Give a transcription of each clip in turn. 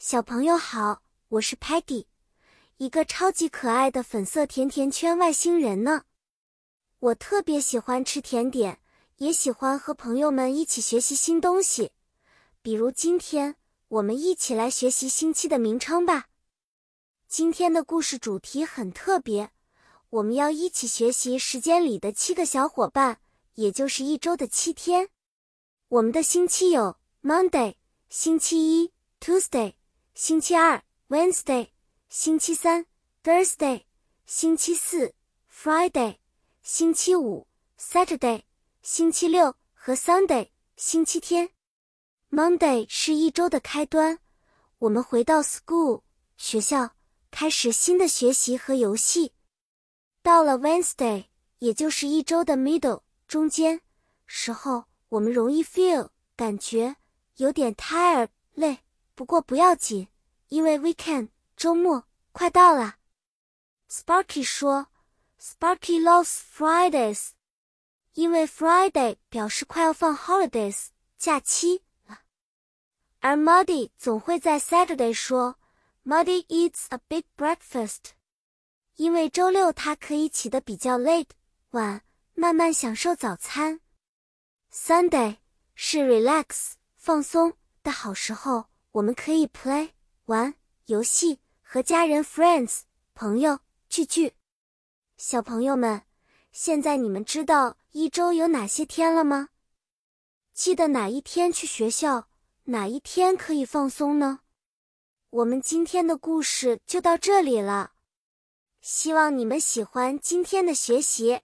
小朋友好，我是 Peggy，一个超级可爱的粉色甜甜圈外星人呢。我特别喜欢吃甜点，也喜欢和朋友们一起学习新东西。比如今天，我们一起来学习星期的名称吧。今天的故事主题很特别，我们要一起学习时间里的七个小伙伴，也就是一周的七天。我们的星期有 Monday，星期一 Tuesday。星期二，Wednesday；星期三，Thursday；星期四，Friday；星期五，Saturday；星期六和 Sunday，星期天。Monday 是一周的开端，我们回到 school 学校，开始新的学习和游戏。到了 Wednesday，也就是一周的 middle 中间时候，我们容易 feel 感觉有点 tired 累。不过不要紧，因为 weekend 周末快到了。Sparky 说，Sparky loves Fridays，因为 Friday 表示快要放 holidays 假期了。而 Muddy 总会在 Saturday 说，Muddy eats a big breakfast，因为周六他可以起得比较 late 晚，慢慢享受早餐。Sunday 是 relax 放松的好时候。我们可以 play 玩游戏，和家人 friends 朋友聚聚。小朋友们，现在你们知道一周有哪些天了吗？记得哪一天去学校，哪一天可以放松呢？我们今天的故事就到这里了，希望你们喜欢今天的学习。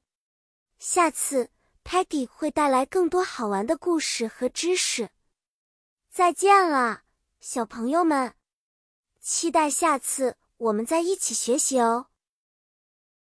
下次 Peggy 会带来更多好玩的故事和知识。再见了。小朋友们，期待下次我们再一起学习哦。